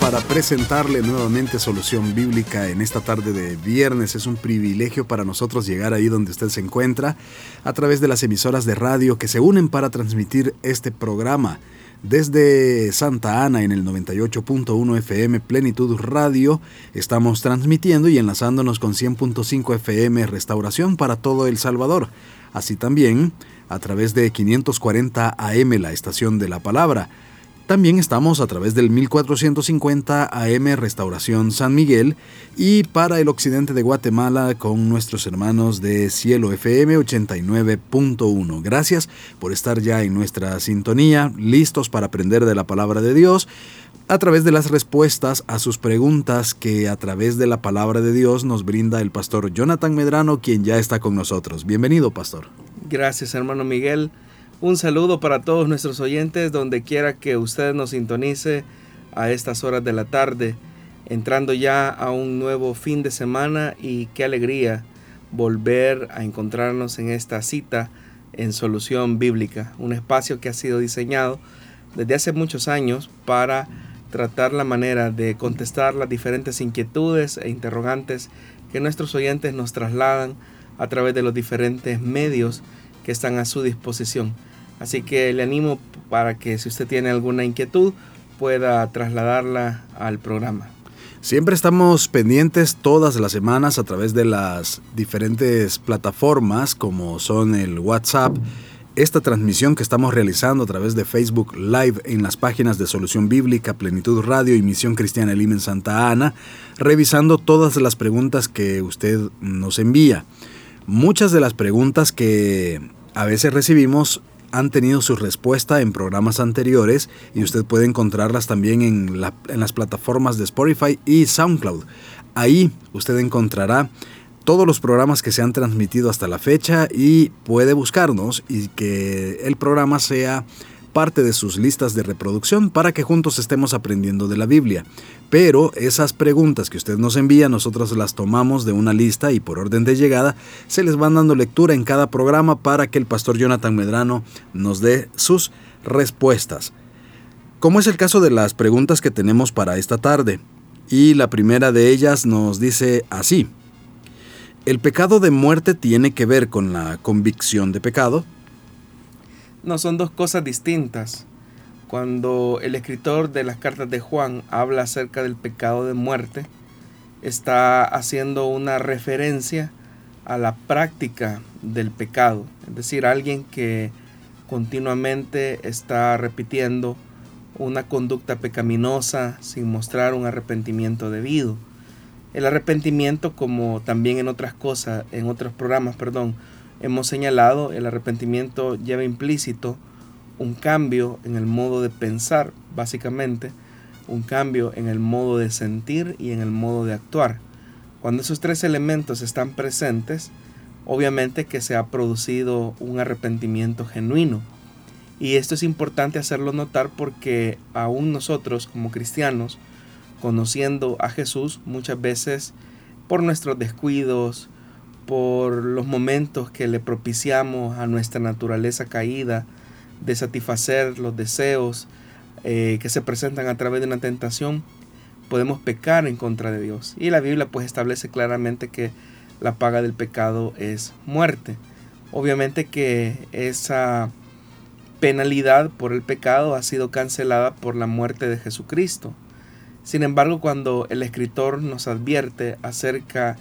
Para presentarle nuevamente Solución Bíblica en esta tarde de viernes. Es un privilegio para nosotros llegar ahí donde usted se encuentra a través de las emisoras de radio que se unen para transmitir este programa. Desde Santa Ana en el 98.1 FM Plenitud Radio estamos transmitiendo y enlazándonos con 100.5 FM Restauración para todo El Salvador. Así también a través de 540 AM la estación de la palabra también estamos a través del 1450 AM Restauración San Miguel y para el occidente de Guatemala con nuestros hermanos de Cielo FM 89.1. Gracias por estar ya en nuestra sintonía, listos para aprender de la palabra de Dios a través de las respuestas a sus preguntas que a través de la palabra de Dios nos brinda el pastor Jonathan Medrano, quien ya está con nosotros. Bienvenido, pastor. Gracias, hermano Miguel. Un saludo para todos nuestros oyentes, donde quiera que usted nos sintonice a estas horas de la tarde, entrando ya a un nuevo fin de semana y qué alegría volver a encontrarnos en esta cita en Solución Bíblica, un espacio que ha sido diseñado desde hace muchos años para tratar la manera de contestar las diferentes inquietudes e interrogantes que nuestros oyentes nos trasladan a través de los diferentes medios que están a su disposición. Así que le animo para que si usted tiene alguna inquietud pueda trasladarla al programa. Siempre estamos pendientes todas las semanas a través de las diferentes plataformas como son el WhatsApp, esta transmisión que estamos realizando a través de Facebook Live en las páginas de Solución Bíblica, Plenitud Radio y Misión Cristiana Lima en Santa Ana, revisando todas las preguntas que usted nos envía. Muchas de las preguntas que a veces recibimos han tenido su respuesta en programas anteriores y usted puede encontrarlas también en, las plataformas de Spotify y SoundCloud. Ahí usted encontrará todos los programas que se han transmitido hasta la fecha y puede buscarnos y que el programa sea parte de sus listas de reproducción para que juntos estemos aprendiendo de la Biblia. Pero esas preguntas que usted nos envía, nosotros las tomamos de una lista y por orden de llegada se les van dando lectura en cada programa para que el pastor Jonathan Medrano nos dé sus respuestas. Como es el caso de las preguntas que tenemos para esta tarde. Y la primera de ellas nos dice así. ¿El pecado de muerte tiene que ver con la convicción de pecado? No, son dos cosas distintas. Cuando el escritor de las cartas de Juan habla acerca del pecado de muerte, está haciendo una referencia a la práctica del pecado, es decir, alguien que continuamente está repitiendo una conducta pecaminosa sin mostrar un arrepentimiento debido. El arrepentimiento, como también en otras cosas, en otros programas, perdón, hemos señalado, el arrepentimiento lleva implícito un cambio en el modo de pensar, básicamente, un cambio en el modo de sentir y en el modo de actuar. Cuando esos tres elementos están presentes, obviamente que se ha producido un arrepentimiento genuino. Y esto es importante hacerlo notar porque aún nosotros como cristianos, conociendo a Jesús, muchas veces por nuestros descuidos, por los momentos que le propiciamos a nuestra naturaleza caída de satisfacer los deseos eh, que se presentan a través de una tentación, podemos pecar en contra de Dios. Y la Biblia pues establece claramente que la paga del pecado es muerte. Obviamente que esa penalidad por el pecado ha sido cancelada por la muerte de Jesucristo. Sin embargo, cuando el escritor nos advierte acerca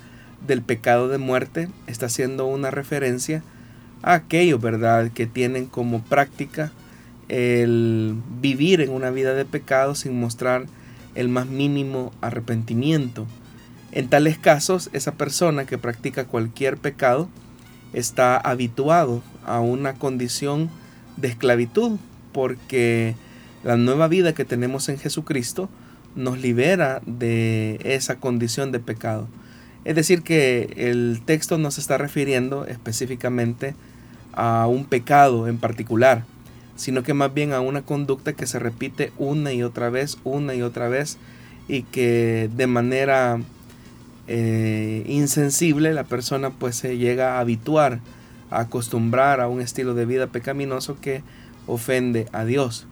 del pecado de muerte está haciendo una referencia a aquellos, ¿verdad?, que tienen como práctica el vivir en una vida de pecado sin mostrar el más mínimo arrepentimiento. En tales casos, esa persona que practica cualquier pecado está habituado a una condición de esclavitud, porque la nueva vida que tenemos en Jesucristo nos libera de esa condición de pecado. Es decir, que el texto no se está refiriendo específicamente a un pecado en particular, sino que más bien a una conducta que se repite una y otra vez, una y otra vez, y que de manera eh, insensible la persona pues se llega a habituar, a acostumbrar a un estilo de vida pecaminoso que ofende a Dios.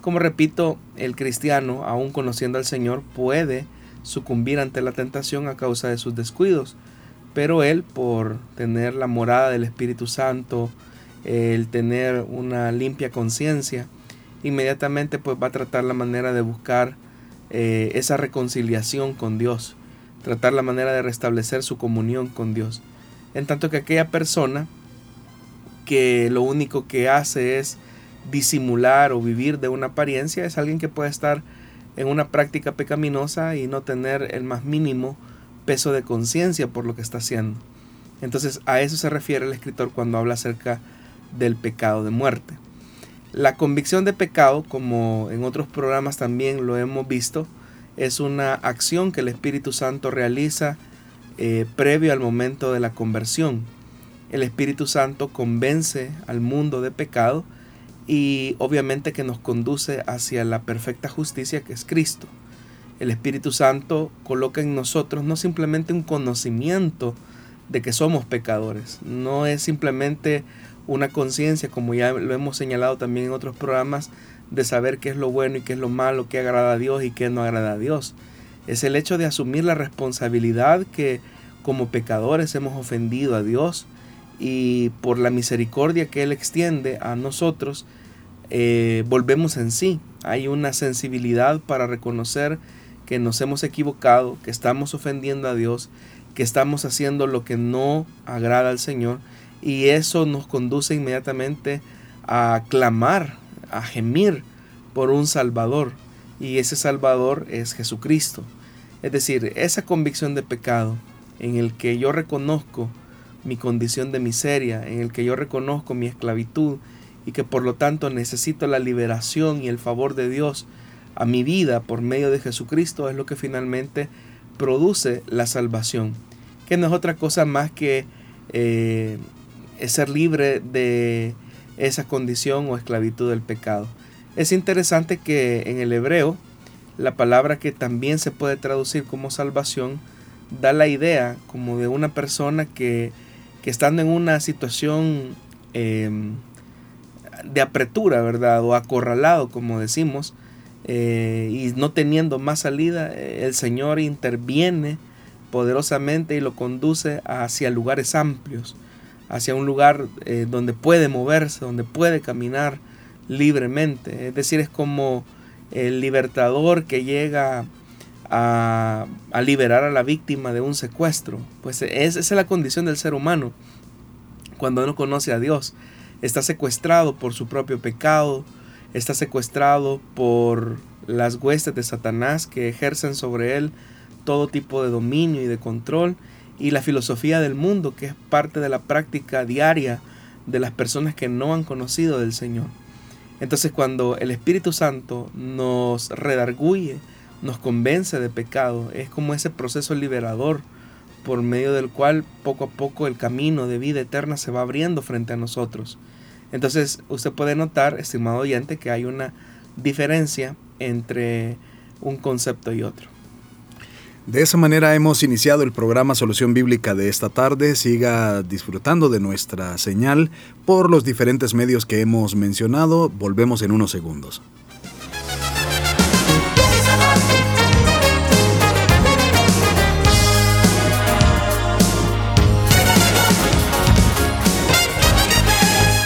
Como repito, el cristiano, aún conociendo al Señor, puede sucumbir ante la tentación a causa de sus descuidos, pero él, por tener la morada del Espíritu Santo, el tener una limpia conciencia, inmediatamente pues va a tratar la manera de buscar eh, esa reconciliación con Dios, tratar la manera de restablecer su comunión con Dios. En tanto que aquella persona que lo único que hace es disimular o vivir de una apariencia es alguien que puede estar en una práctica pecaminosa y no tener el más mínimo peso de conciencia por lo que está haciendo. Entonces a eso se refiere el escritor cuando habla acerca del pecado de muerte. La convicción de pecado, como en otros programas también lo hemos visto, es una acción que el Espíritu Santo realiza eh, previo al momento de la conversión. El Espíritu Santo convence al mundo de pecado y obviamente que nos conduce hacia la perfecta justicia que es Cristo. El Espíritu Santo coloca en nosotros no simplemente un conocimiento de que somos pecadores, no es simplemente una conciencia, como ya lo hemos señalado también en otros programas, de saber qué es lo bueno y qué es lo malo, qué agrada a Dios y qué no agrada a Dios. Es el hecho de asumir la responsabilidad que como pecadores hemos ofendido a Dios y por la misericordia que Él extiende a nosotros, eh, volvemos en sí. Hay una sensibilidad para reconocer que nos hemos equivocado, que estamos ofendiendo a Dios, que estamos haciendo lo que no agrada al Señor y eso nos conduce inmediatamente a clamar, a gemir por un Salvador. Y ese Salvador es Jesucristo. Es decir, esa convicción de pecado en el que yo reconozco mi condición de miseria, en el que yo reconozco mi esclavitud y que por lo tanto necesito la liberación y el favor de Dios a mi vida por medio de Jesucristo es lo que finalmente produce la salvación, que no es otra cosa más que eh, ser libre de esa condición o esclavitud del pecado. Es interesante que en el hebreo la palabra que también se puede traducir como salvación da la idea como de una persona que, que estando en una situación em, de apretura, ¿verdad? O acorralado, como decimos, eh, y no teniendo más salida, el Señor interviene poderosamente y lo conduce hacia lugares amplios hacia un lugar eh, donde puede moverse, donde puede caminar libremente. Es decir, es como el libertador que llega a, liberar a la víctima de un secuestro. Pues esa es la condición del ser humano cuando no conoce a Dios. Está secuestrado por su propio pecado, está secuestrado por las huestes de Satanás que ejercen sobre él todo tipo de dominio y de control y la filosofía del mundo, que es parte de la práctica diaria de las personas que no han conocido del Señor. Entonces cuando el Espíritu Santo nos redarguye, nos convence de pecado, es como ese proceso liberador por medio del cual poco a poco el camino de vida eterna se va abriendo frente a nosotros. Entonces usted puede notar, estimado oyente, que hay una diferencia entre un concepto y otro. De esa manera hemos iniciado el programa Solución Bíblica de esta tarde. Siga disfrutando de nuestra señal por los diferentes medios que hemos mencionado. Volvemos en unos segundos.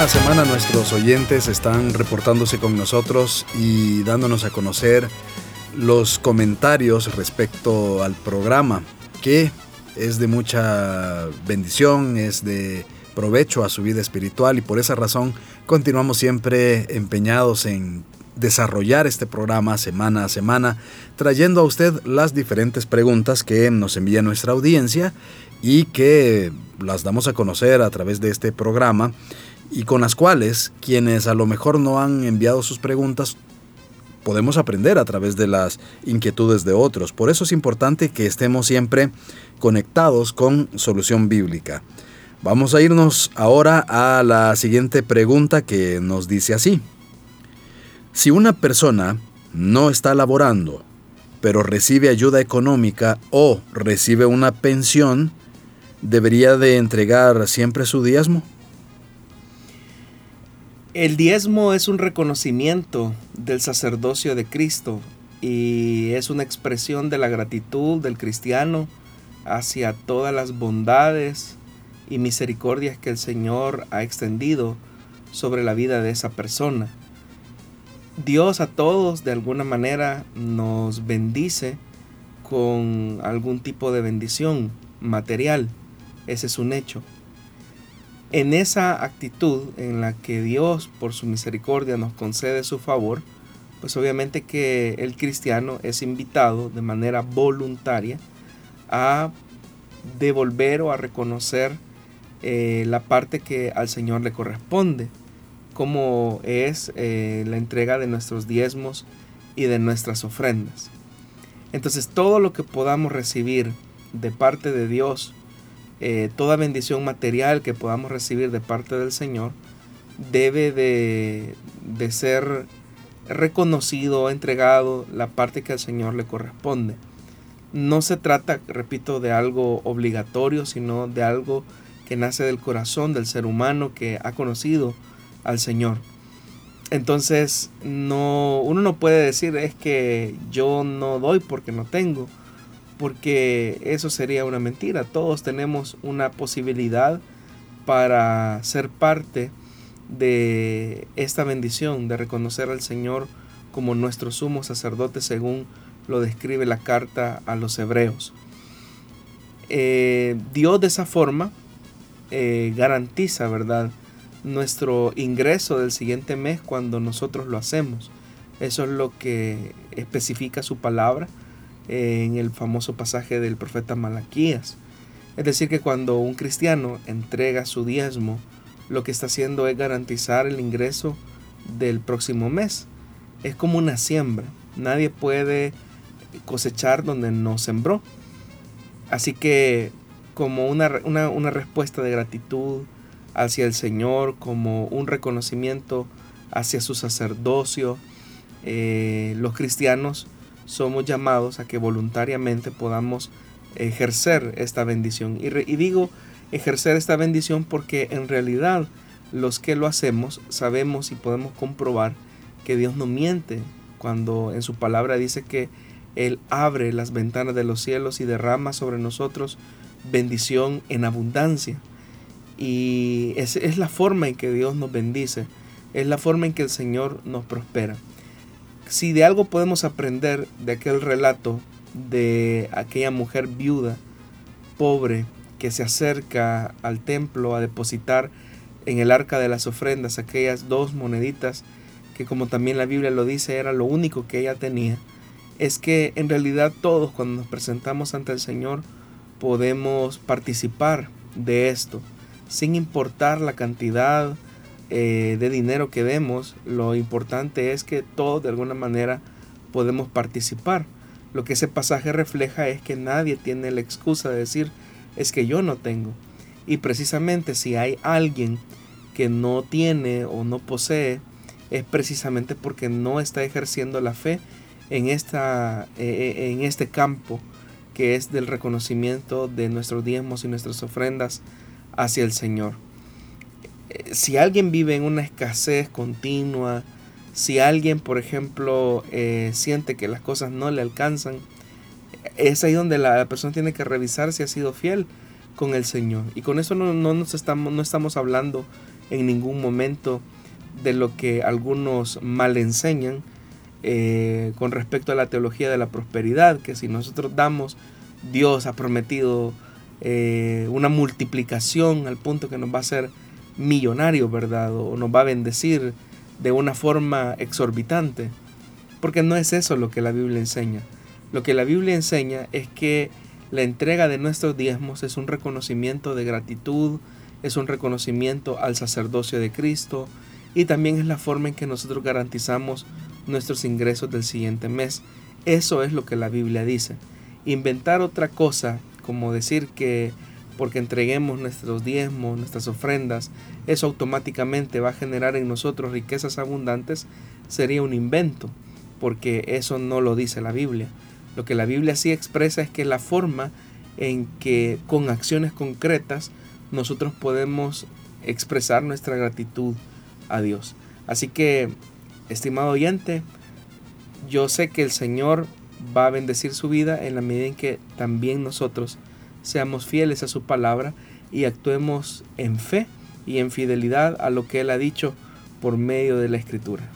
Semana a semana nuestros oyentes están reportándose con nosotros y dándonos a conocer los comentarios respecto al programa que es de mucha bendición, es de provecho a su vida espiritual y por esa razón continuamos siempre empeñados en desarrollar este programa semana a semana, trayendo a usted las diferentes preguntas que nos envía nuestra audiencia y que las damos a conocer a través de este programa y con las cuales quienes a lo mejor no han enviado sus preguntas podemos aprender a través de las inquietudes de otros. Por eso es importante que estemos siempre conectados con Solución Bíblica. Vamos a irnos ahora a la siguiente pregunta que nos dice así. Si una persona no está laborando, pero recibe ayuda económica o recibe una pensión, ¿debería de entregar siempre su diezmo? El diezmo es un reconocimiento del sacerdocio de Cristo y es una expresión de la gratitud del cristiano hacia todas las bondades y misericordias que el Señor ha extendido sobre la vida de esa persona. Dios a todos de alguna manera nos bendice con algún tipo de bendición material. Ese es un hecho. En esa actitud en la que Dios por su misericordia nos concede su favor, pues obviamente que el cristiano es invitado de manera voluntaria a devolver o a reconocer eh, la parte que al Señor le corresponde, como es eh, la entrega de nuestros diezmos y de nuestras ofrendas. Entonces todo lo que podamos recibir de parte de Dios, eh, toda bendición material que podamos recibir de parte del Señor, debe de, de ser reconocido, entregado la parte que al Señor le corresponde. No se trata, repito, de algo obligatorio, sino de algo que nace del corazón del ser humano que ha conocido al Señor. Entonces, no, uno no puede decir es que yo no doy porque no tengo, porque eso sería una mentira. Todos tenemos una posibilidad para ser parte de esta bendición, de reconocer al Señor como nuestro sumo sacerdote según lo describe la carta a los hebreos. Eh, Dios de esa forma eh, garantiza, ¿verdad? Nuestro ingreso del siguiente mes cuando nosotros lo hacemos. Eso es lo que especifica su palabra en el famoso pasaje del profeta Malaquías. Es decir, que cuando un cristiano entrega su diezmo, lo que está haciendo es garantizar el ingreso del próximo mes. Es como una siembra. Nadie puede cosechar donde no sembró. Así que como una, respuesta de gratitud hacia el Señor, como un reconocimiento hacia su sacerdocio. Eh, los cristianos somos llamados a que voluntariamente podamos ejercer esta bendición. Y, y, digo ejercer esta bendición porque en realidad los que lo hacemos sabemos y podemos comprobar que Dios no miente cuando en su palabra dice que Él abre las ventanas de los cielos y derrama sobre nosotros bendición en abundancia. Y es, es la forma en que Dios nos bendice, es la forma en que el Señor nos prospera. Si de algo podemos aprender de aquel relato de aquella mujer viuda, pobre, que se acerca al templo a depositar en el arca de las ofrendas aquellas dos moneditas que como también la Biblia lo dice era lo único que ella tenía, es que en realidad todos cuando nos presentamos ante el Señor podemos participar de esto, sin importar la cantidad eh, de dinero que demos, lo importante es que todos de alguna manera podemos participar. Lo que ese pasaje refleja es que nadie tiene la excusa de decir es que yo no tengo. Y precisamente si hay alguien que no tiene o no posee, es precisamente porque no está ejerciendo la fe en, esta, eh, eh, en este campo que es del reconocimiento de nuestros diezmos y nuestras ofrendas hacia el Señor. Eh, si alguien vive en una escasez continua, si alguien, por ejemplo, eh, siente que las cosas no le alcanzan, es ahí donde la, persona tiene que revisar si ha sido fiel con el Señor. Y con eso no, nos estamos, no estamos hablando en ningún momento de lo que algunos mal enseñan, eh, con respecto a la teología de la prosperidad, que si nosotros damos, Dios ha prometido una multiplicación al punto que nos va a hacer millonario, ¿verdad? O nos va a bendecir de una forma exorbitante. Porque no es eso lo que la Biblia enseña. Lo que la Biblia enseña es que la entrega de nuestros diezmos es un reconocimiento de gratitud, es un reconocimiento al sacerdocio de Cristo y también es la forma en que nosotros garantizamos nuestros ingresos del siguiente mes. Eso es lo que la Biblia dice. Inventar otra cosa, como decir que porque entreguemos nuestros diezmos, nuestras ofrendas, eso automáticamente va a generar en nosotros riquezas abundantes, sería un invento, porque eso no lo dice la Biblia. Lo que la Biblia sí expresa es que la forma en que con acciones concretas nosotros podemos expresar nuestra gratitud a Dios. Así que, estimado oyente, yo sé que el Señor va a bendecir su vida en la medida en que también nosotros seamos fieles a su palabra y actuemos en fe y en fidelidad a lo que Él ha dicho por medio de la Escritura.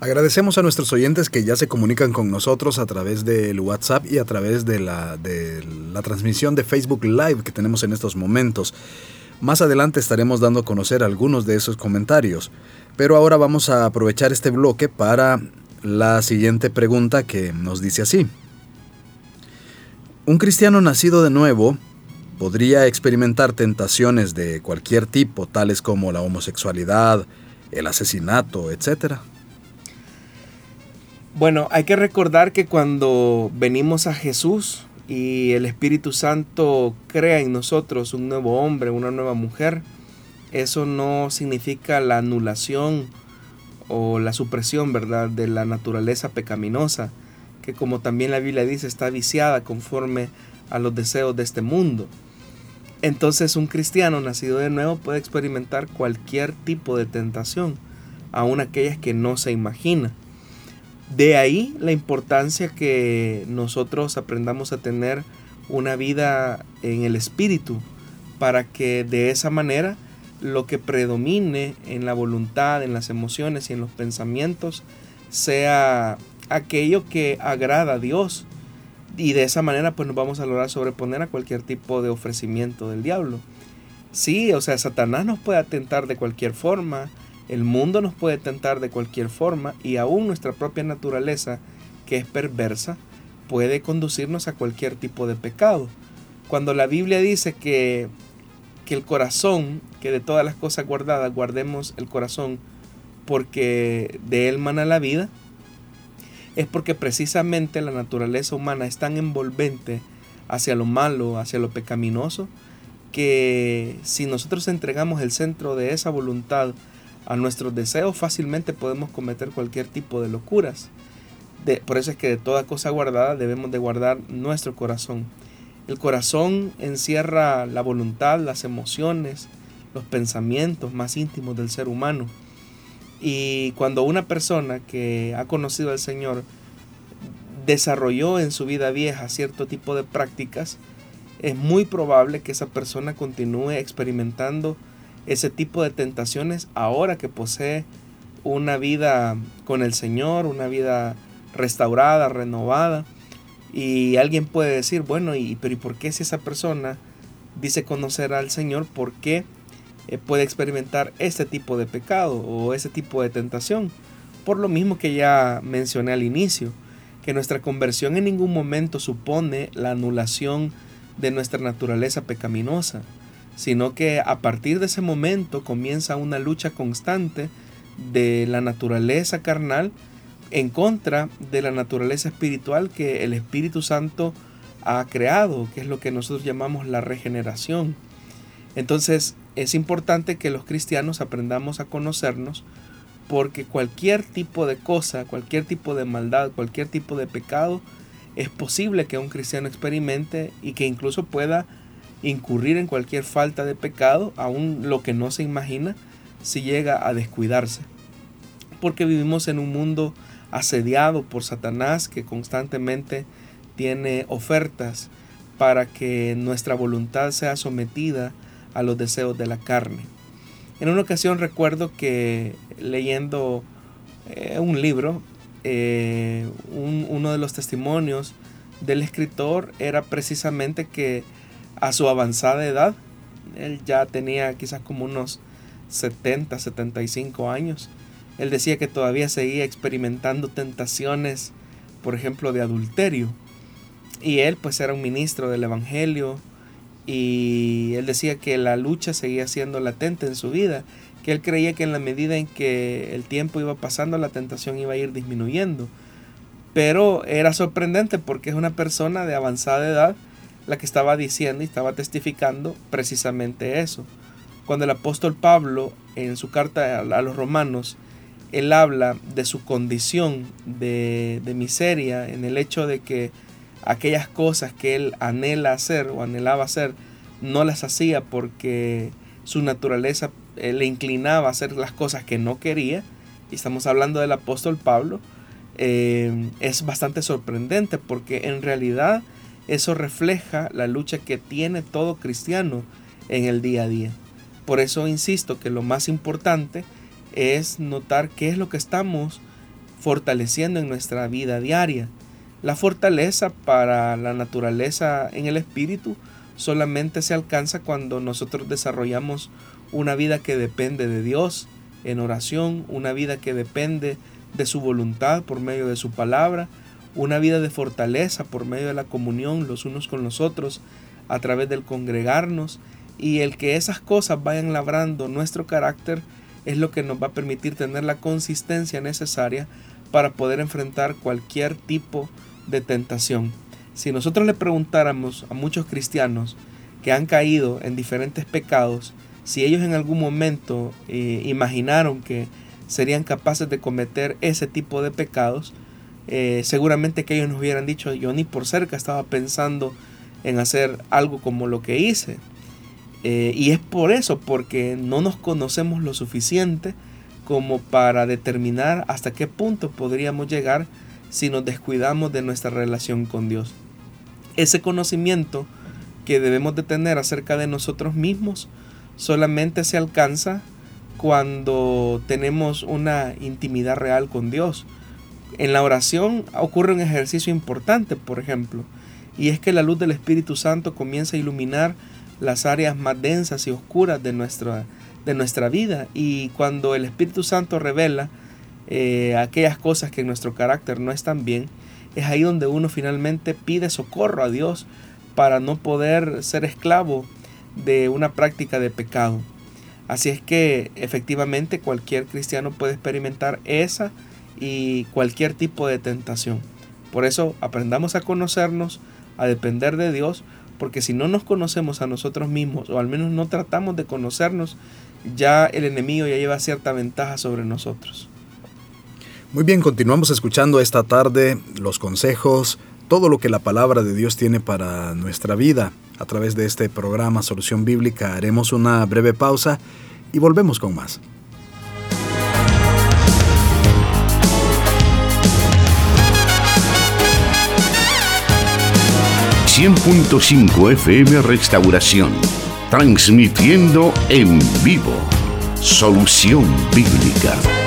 Agradecemos a nuestros oyentes que ya se comunican con nosotros a través del WhatsApp y a través de la, de la transmisión de Facebook Live que tenemos en estos momentos. Más adelante estaremos dando a conocer algunos de esos comentarios, pero ahora vamos a aprovechar este bloque para la siguiente pregunta que nos dice así. Un cristiano nacido de nuevo podría experimentar tentaciones de cualquier tipo, tales como la homosexualidad, el asesinato, etc. Bueno, hay que recordar que cuando venimos a Jesús y el Espíritu Santo crea en nosotros un nuevo hombre, una nueva mujer, eso no significa la anulación o la supresión, ¿verdad?, de la naturaleza pecaminosa que como también la Biblia dice está viciada conforme a los deseos de este mundo. Entonces un cristiano nacido de nuevo puede experimentar cualquier tipo de tentación, aun aquellas que no se imagina. De ahí la importancia que nosotros aprendamos a tener una vida en el espíritu, para que de esa manera lo que predomine en la voluntad, en las emociones y en los pensamientos sea aquello que agrada a Dios. Y de esa manera pues nos vamos a lograr sobreponer a cualquier tipo de ofrecimiento del diablo. Sí, o sea, Satanás nos puede atentar de cualquier forma, el mundo nos puede tentar de cualquier forma y aún nuestra propia naturaleza, que es perversa, puede conducirnos a cualquier tipo de pecado. Cuando la Biblia dice que, que el corazón, que de todas las cosas guardadas guardemos el corazón porque de él mana la vida, es porque precisamente la naturaleza humana es tan envolvente hacia lo malo, hacia lo pecaminoso, que si nosotros entregamos el centro de esa voluntad a nuestros deseos, fácilmente podemos cometer cualquier tipo de locuras. por eso es que de toda cosa guardada debemos de guardar nuestro corazón. El corazón encierra la voluntad, las emociones, los pensamientos más íntimos del ser humano. Y cuando una persona que ha conocido al Señor desarrolló en su vida vieja cierto tipo de prácticas, es muy probable que esa persona continúe experimentando ese tipo de tentaciones ahora que posee una vida con el Señor, una vida restaurada, renovada. Y alguien puede decir, bueno, ¿y, pero ¿y por qué si esa persona dice conocer al Señor, por qué eh, puede experimentar este tipo de pecado o ese tipo de tentación. Por lo mismo que ya mencioné al inicio, que nuestra conversión en ningún momento supone la anulación de nuestra naturaleza pecaminosa, sino que a partir de ese momento comienza una lucha constante de la naturaleza carnal en contra de la naturaleza espiritual que el Espíritu Santo ha creado, que es lo que nosotros llamamos la regeneración. Entonces, es importante que los cristianos aprendamos a conocernos porque cualquier tipo de cosa, cualquier tipo de maldad, cualquier tipo de pecado, es posible que un cristiano experimente y que incluso pueda incurrir en cualquier falta de pecado, aún lo que no se imagina, si llega a descuidarse. Porque vivimos en un mundo asediado por Satanás que constantemente tiene ofertas para que nuestra voluntad sea sometida a los deseos de la carne. En una ocasión recuerdo que leyendo eh, un libro, eh, uno de los testimonios del escritor era precisamente que a su avanzada edad. Él ya tenía quizás como unos 70, 75 años. Él decía que todavía seguía experimentando tentaciones, por ejemplo, de adulterio. Y él pues era un ministro del Evangelio y él decía que la lucha seguía siendo latente en su vida, que él creía que en la medida en que el tiempo iba pasando la tentación iba a ir disminuyendo. Pero era sorprendente porque es una persona de avanzada edad la que estaba diciendo y estaba testificando precisamente eso. Cuando el apóstol Pablo en su carta a los romanos, él habla de su condición de, de miseria, en el hecho de que aquellas cosas que él anhela hacer o anhelaba hacer, no las hacía porque su naturaleza eh, le inclinaba a hacer las cosas que no quería, y estamos hablando del apóstol Pablo, eh, es bastante sorprendente porque en realidad eso refleja la lucha que tiene todo cristiano en el día a día. Por eso insisto que lo más importante es notar qué es lo que estamos fortaleciendo en nuestra vida diaria. La fortaleza para la naturaleza en el espíritu solamente se alcanza cuando nosotros desarrollamos una vida que depende de Dios en oración, una vida que depende de su voluntad por medio de su palabra, una vida de fortaleza por medio de la comunión los unos con los otros, a través del congregarnos, y el que esas cosas vayan labrando nuestro carácter es lo que nos va a permitir tener la consistencia necesaria para poder enfrentar cualquier tipo de tentación. Si nosotros le preguntáramos a muchos cristianos que han caído en diferentes pecados, si ellos en algún momento eh, imaginaron que serían capaces de cometer ese tipo de pecados, eh, seguramente que ellos nos hubieran dicho, yo ni por cerca estaba pensando en hacer algo como lo que hice. Eh, y es por eso, porque no nos conocemos lo suficiente como para determinar hasta qué punto podríamos llegar si nos descuidamos de nuestra relación con Dios. Ese conocimiento que debemos de tener acerca de nosotros mismos solamente se alcanza cuando tenemos una intimidad real con Dios. En la oración ocurre un ejercicio importante, por ejemplo, y es que la luz del Espíritu Santo comienza a iluminar las áreas más densas y oscuras de nuestra, de nuestra vida. Y cuando el Espíritu Santo revela eh, aquellas cosas que en nuestro carácter no están bien, es ahí donde uno finalmente pide socorro a Dios para no poder ser esclavo de una práctica de pecado. Así es que efectivamente cualquier cristiano puede experimentar esa y cualquier tipo de tentación. Por eso aprendamos a conocernos, a depender de Dios, porque si no nos conocemos a nosotros mismos, o al menos no tratamos de conocernos, ya el enemigo ya lleva cierta ventaja sobre nosotros. Muy bien, continuamos escuchando esta tarde los consejos, todo lo que la palabra de Dios tiene para nuestra vida. A través de este programa Solución Bíblica haremos una breve pausa y volvemos con más. 100.5 FM Restauración, transmitiendo en vivo. Solución Bíblica.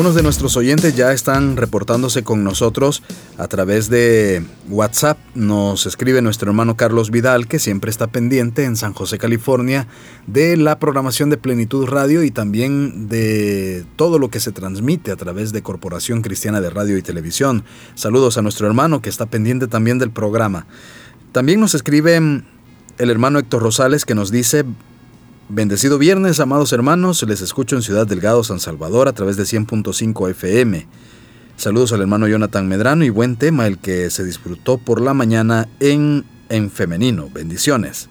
Algunos de nuestros oyentes ya están reportándose con nosotros a través de WhatsApp. Nos escribe nuestro hermano Carlos Vidal, que siempre está pendiente en San José, California, de la programación de Plenitud Radio y también de todo lo que se transmite a través de Corporación Cristiana de Radio y Televisión. Saludos a nuestro hermano que está pendiente también del programa. También nos escribe el hermano Héctor Rosales que nos dice Bendecido viernes, amados hermanos, les escucho en Ciudad Delgado, San Salvador, a través de 100.5 FM. Saludos al hermano Jonathan Medrano y buen tema el que se disfrutó por la mañana en, en femenino. Bendiciones.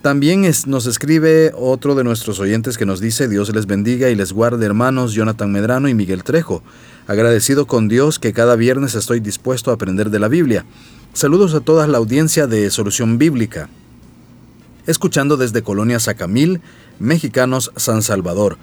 También nos escribe otro de nuestros oyentes que nos dice Dios les bendiga y les guarde hermanos Jonathan Medrano y Miguel Trejo. Agradecido con Dios que cada viernes estoy dispuesto a aprender de la Biblia. Saludos a toda la audiencia de Solución Bíblica escuchando desde Colonia Sacamil, Mexicanos San Salvador.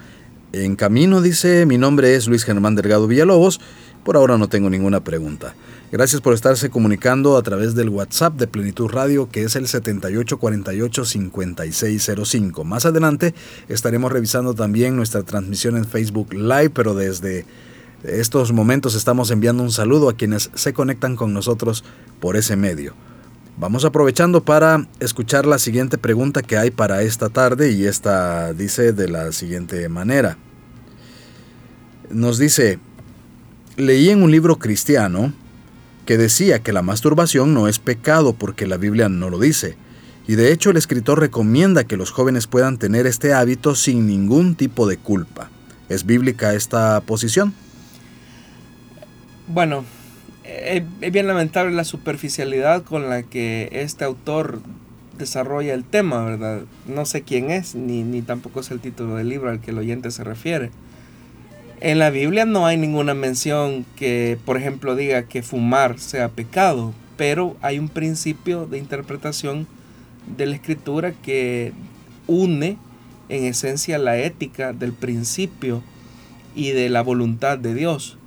En camino dice, mi nombre es Luis Germán Delgado Villalobos Por ahora no tengo ninguna pregunta. Gracias por estarse comunicando a través del WhatsApp de Plenitud Radio que es el 7848-5605. Más adelante estaremos revisando también nuestra transmisión en Facebook Live, pero desde estos momentos estamos enviando un saludo a quienes se conectan con nosotros por ese medio. Vamos aprovechando para escuchar la siguiente pregunta que hay para esta tarde y esta dice de la siguiente manera. Nos dice, leí en un libro cristiano que decía que la masturbación no es pecado porque la Biblia no lo dice. Y de hecho el escritor recomienda que los jóvenes puedan tener este hábito sin ningún tipo de culpa. ¿Es bíblica esta posición? Bueno, es bien lamentable la superficialidad con la que este autor desarrolla el tema, ¿verdad? No sé quién es, ni, ni tampoco es el título del libro al que el oyente se refiere. En la Biblia no hay ninguna mención que, por ejemplo, diga que fumar sea pecado, pero hay un principio de interpretación de la escritura que une en esencia la ética del principio y de la voluntad de Dios.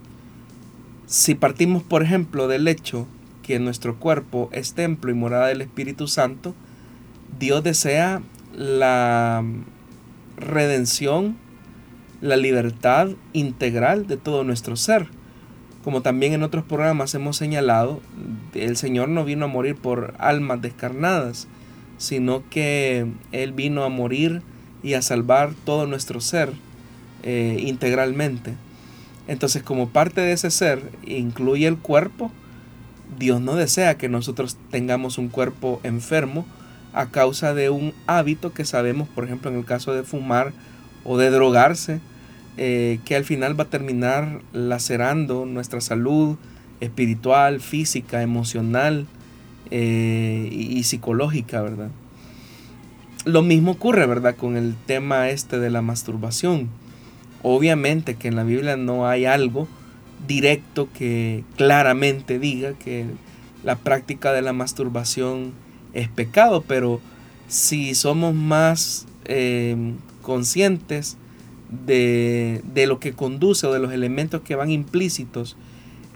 Si partimos, por ejemplo, del hecho que nuestro cuerpo es templo y morada del Espíritu Santo, Dios desea la redención la libertad integral de todo nuestro ser. Como también en otros programas hemos señalado, el Señor no vino a morir por almas descarnadas, sino que Él vino a morir y a salvar todo nuestro ser eh, integralmente. Entonces como parte de ese ser incluye el cuerpo, Dios no desea que nosotros tengamos un cuerpo enfermo a causa de un hábito que sabemos, por ejemplo, en el caso de fumar, o de drogarse, eh, que al final va a terminar lacerando nuestra salud espiritual, física, emocional eh, y, psicológica, ¿verdad? Lo mismo ocurre, ¿verdad? Con el tema este de la masturbación. Obviamente que en la Biblia no hay algo directo que claramente diga que la práctica de la masturbación es pecado, pero si somos más eh, conscientes de, lo que conduce o de los elementos que van implícitos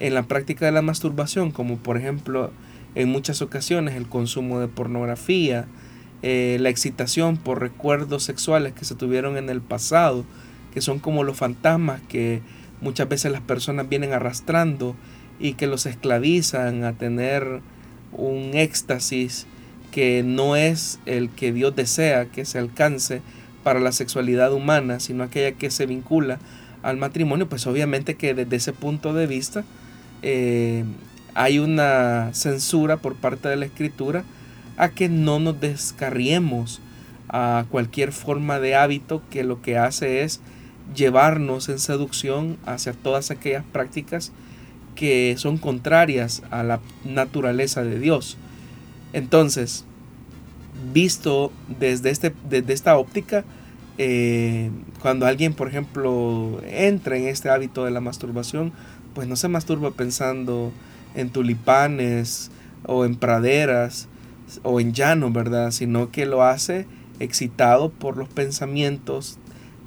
en la práctica de la masturbación, como por ejemplo en muchas ocasiones el consumo de pornografía, eh, la excitación por recuerdos sexuales que se tuvieron en el pasado, que son como los fantasmas que muchas veces las personas vienen arrastrando y que los esclavizan a tener un éxtasis que no es el que Dios desea que se alcance para la sexualidad humana, sino aquella que se vincula al matrimonio, pues obviamente que desde ese punto de vista eh, hay una censura por parte de la escritura a que no nos descarriemos a cualquier forma de hábito que lo que hace es llevarnos en seducción hacia todas aquellas prácticas que son contrarias a la naturaleza de Dios. Entonces, visto desde, este, desde esta óptica, eh, cuando alguien, por ejemplo, entra en este hábito de la masturbación, pues no se masturba pensando en tulipanes o en praderas o en llano, ¿verdad? Sino que lo hace excitado por los pensamientos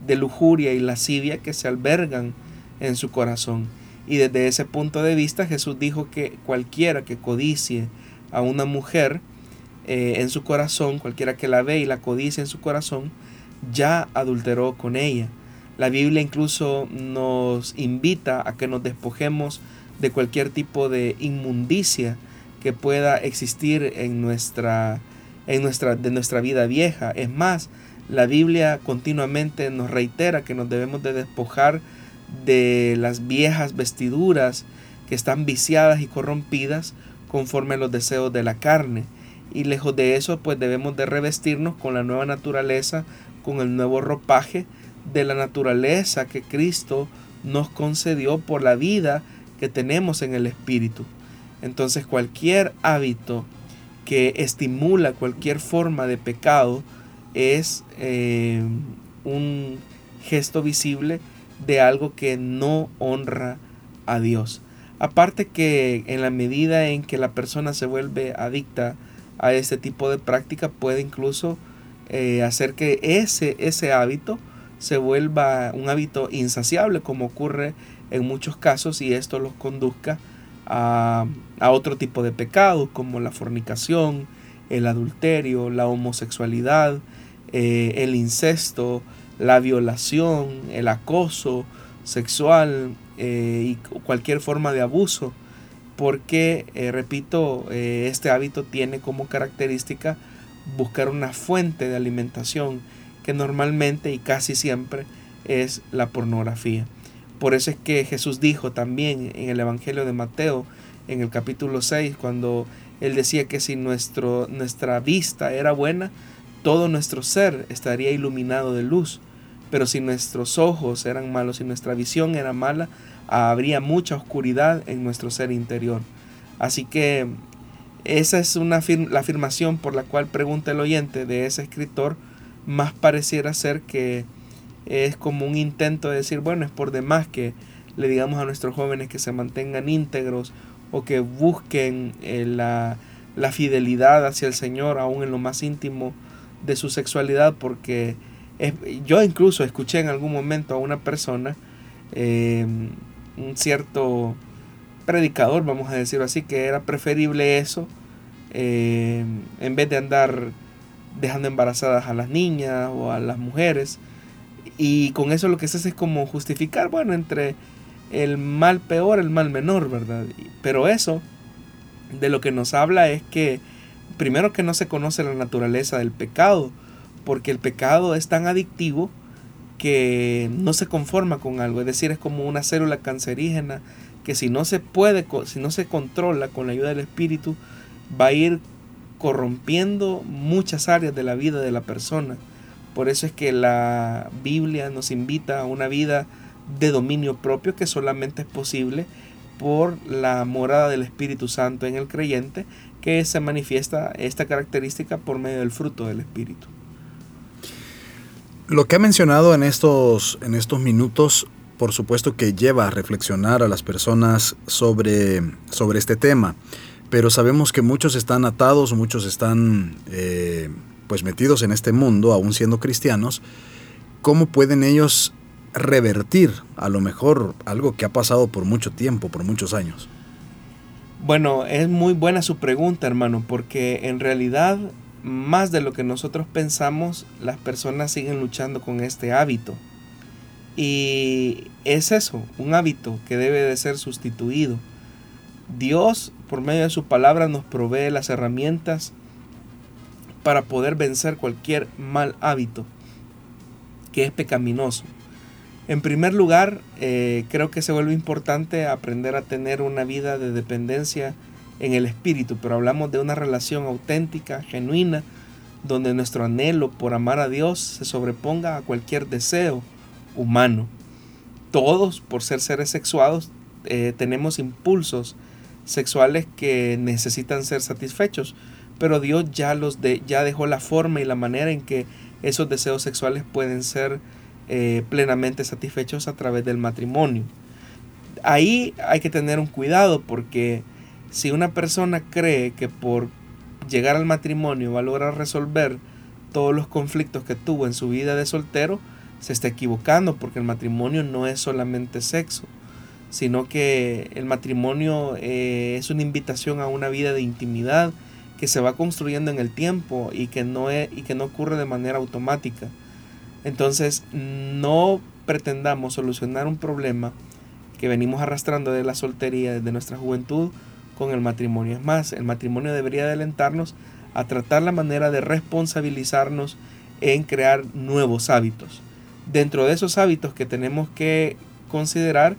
de lujuria y lascivia que se albergan en su corazón. Y desde ese punto de vista Jesús dijo que cualquiera que codicie a una mujer, eh, en su corazón, cualquiera que la ve y la codicia en su corazón, ya adulteró con ella. La Biblia incluso nos invita a que nos despojemos de cualquier tipo de inmundicia que pueda existir en nuestra, en nuestra, de nuestra vida vieja. Es más, la Biblia continuamente nos reitera que nos debemos de despojar de las viejas vestiduras que están viciadas y corrompidas conforme a los deseos de la carne y lejos de eso pues debemos de revestirnos con la nueva naturaleza, con el nuevo ropaje de la naturaleza que Cristo nos concedió por la vida que tenemos en el Espíritu. Entonces cualquier hábito que estimula cualquier forma de pecado es eh, un gesto visible de algo que no honra a Dios. Aparte que en la medida en que la persona se vuelve adicta a este tipo de práctica puede incluso eh, hacer que ese, ese hábito se vuelva un hábito insaciable como ocurre en muchos casos y esto los conduzca a, otro tipo de pecados como la fornicación, el adulterio, la homosexualidad, eh, el incesto, la violación, el acoso sexual eh, y cualquier forma de abuso porque, eh, repito, este hábito tiene como característica buscar una fuente de alimentación que normalmente y casi siempre es la pornografía. Por eso es que Jesús dijo también en el Evangelio de Mateo, en el capítulo 6, cuando él decía que si nuestro, nuestra vista era buena, todo nuestro ser estaría iluminado de luz. Pero si nuestros ojos eran malos, si nuestra visión era mala, habría mucha oscuridad en nuestro ser interior. Así que esa es una la afirmación por la cual pregunta el oyente de ese escritor más pareciera ser que es como un intento de decir, bueno, es por demás que le digamos a nuestros jóvenes que se mantengan íntegros o que busquen eh, la, fidelidad hacia el Señor aún en lo más íntimo de su sexualidad, porque yo incluso escuché en algún momento a una persona, eh, un cierto predicador, vamos a decirlo así, que era preferible eso eh, en vez de andar dejando embarazadas a las niñas o a las mujeres. Y con eso lo que se hace es como justificar, bueno, entre el mal peor, el mal menor, ¿verdad? Pero eso de lo que nos habla es que primero que no se conoce la naturaleza del pecado, porque el pecado es tan adictivo que no se conforma con algo, es decir, es como una célula cancerígena que si no se puede, si no se controla con la ayuda del espíritu, va a ir corrompiendo muchas áreas de la vida de la persona. Por eso es que la Biblia nos invita a una vida de dominio propio que solamente es posible por la morada del Espíritu Santo en el creyente, que se manifiesta esta característica por medio del fruto del Espíritu. Lo que ha mencionado en estos, en estos minutos, por supuesto que lleva a reflexionar a las personas sobre, sobre este tema pero sabemos que muchos están atados, muchos están eh, pues metidos en este mundo, aún siendo cristianos. ¿Cómo pueden ellos revertir a lo mejor algo que ha pasado por mucho tiempo, por muchos años? Bueno, es muy buena su pregunta, hermano, porque en realidad, más de lo que nosotros pensamos, las personas siguen luchando con este hábito. Y es eso, un hábito que debe de ser sustituido. Dios, por medio de su palabra, nos provee las herramientas para poder vencer cualquier mal hábito que es pecaminoso. En primer lugar, eh, creo que se vuelve importante aprender a tener una vida de dependencia en el espíritu, pero hablamos de una relación auténtica, genuina, donde nuestro anhelo por amar a Dios se sobreponga a cualquier deseo humano. Todos, por ser seres sexuados, eh, tenemos impulsos sexuales que necesitan ser satisfechos, pero Dios ya los de, ya dejó la forma y la manera en que esos deseos sexuales pueden ser eh, plenamente satisfechos a través del matrimonio. Ahí hay que tener un cuidado porque si una persona cree que por llegar al matrimonio va a lograr resolver todos los conflictos que tuvo en su vida de soltero, se está equivocando porque el matrimonio no es solamente sexo sino que el matrimonio eh, es una invitación a una vida de intimidad que se va construyendo en el tiempo y que no, es, y que no ocurre de manera automática. Entonces, no pretendamos solucionar un problema que venimos arrastrando de la soltería desde nuestra juventud con el matrimonio. Es más, el matrimonio debería alentarnos a tratar la manera de responsabilizarnos en crear nuevos hábitos. Dentro de esos hábitos que tenemos que considerar,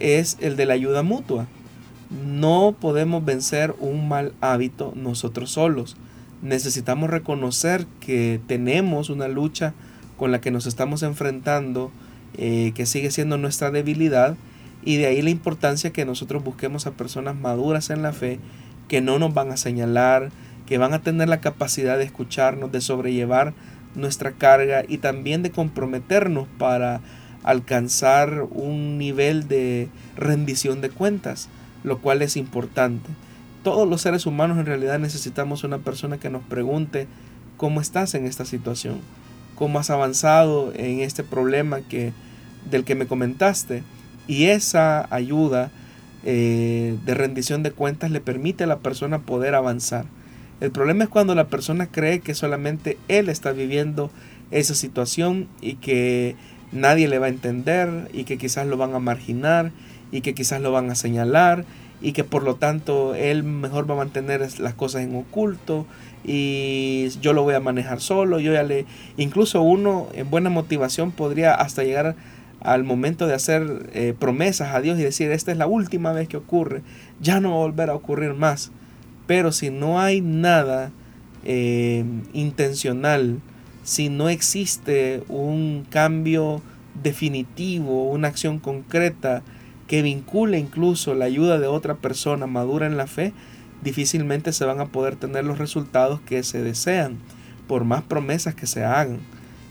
es el de la ayuda mutua. No podemos vencer un mal hábito nosotros solos. Necesitamos reconocer que tenemos una lucha con la que nos estamos enfrentando, eh, que sigue siendo nuestra debilidad, y de ahí la importancia que nosotros busquemos a personas maduras en la fe, que no nos van a señalar, que van a tener la capacidad de escucharnos, de sobrellevar nuestra carga y también de comprometernos para alcanzar un nivel de rendición de cuentas, lo cual es importante. Todos los seres humanos en realidad necesitamos una persona que nos pregunte cómo estás en esta situación, cómo has avanzado en este problema que, del que me comentaste. Y esa ayuda eh, de rendición de cuentas le permite a la persona poder avanzar. El problema es cuando la persona cree que solamente él está viviendo esa situación y que nadie le va a entender y que quizás lo van a marginar y que quizás lo van a señalar y que por lo tanto él mejor va a mantener las cosas en oculto y yo lo voy a manejar solo, yo ya le incluso uno en buena motivación podría hasta llegar al momento de hacer eh, promesas a Dios y decir esta es la última vez que ocurre, ya no va a volver a ocurrir más. Pero si no hay nada eh, intencional, si no existe un cambio definitivo, una acción concreta que vincule incluso la ayuda de otra persona madura en la fe, difícilmente se van a poder tener los resultados que se desean, por más promesas que se hagan.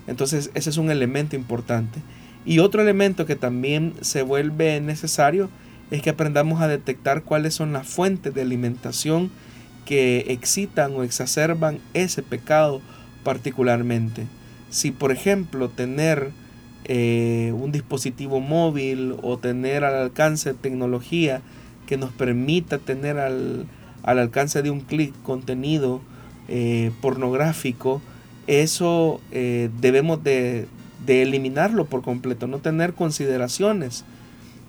Entonces ese es un elemento importante. Y otro elemento que también se vuelve necesario es que aprendamos a detectar cuáles son las fuentes de alimentación que excitan o exacerban ese pecado particularmente. Si por ejemplo tener eh, un dispositivo móvil o tener al alcance tecnología que nos permita tener al, alcance de un clic contenido eh, pornográfico, eso eh, debemos de, de, eliminarlo por completo, no tener consideraciones.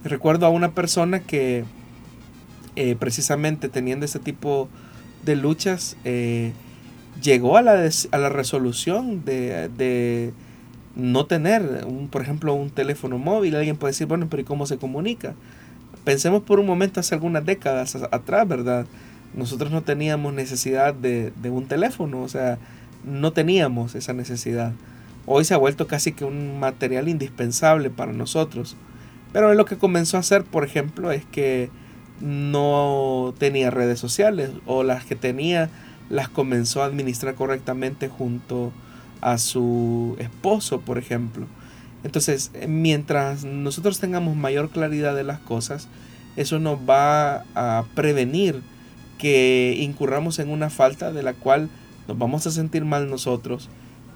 Recuerdo a una persona que precisamente teniendo este tipo de luchas, llegó a la, a la resolución de, no tener, un, por ejemplo, un teléfono móvil. Alguien puede decir, bueno, pero ¿y cómo se comunica? Pensemos por un momento hace algunas décadas atrás, ¿verdad? Nosotros no teníamos necesidad de, un teléfono, o sea, no teníamos esa necesidad. Hoy se ha vuelto casi que un material indispensable para nosotros. Pero lo que comenzó a hacer, por ejemplo, es que no tenía redes sociales o las que tenía las comenzó a administrar correctamente junto a su esposo, por ejemplo. Entonces, mientras nosotros tengamos mayor claridad de las cosas, eso nos va a prevenir que incurramos en una falta de la cual nos vamos a sentir mal nosotros,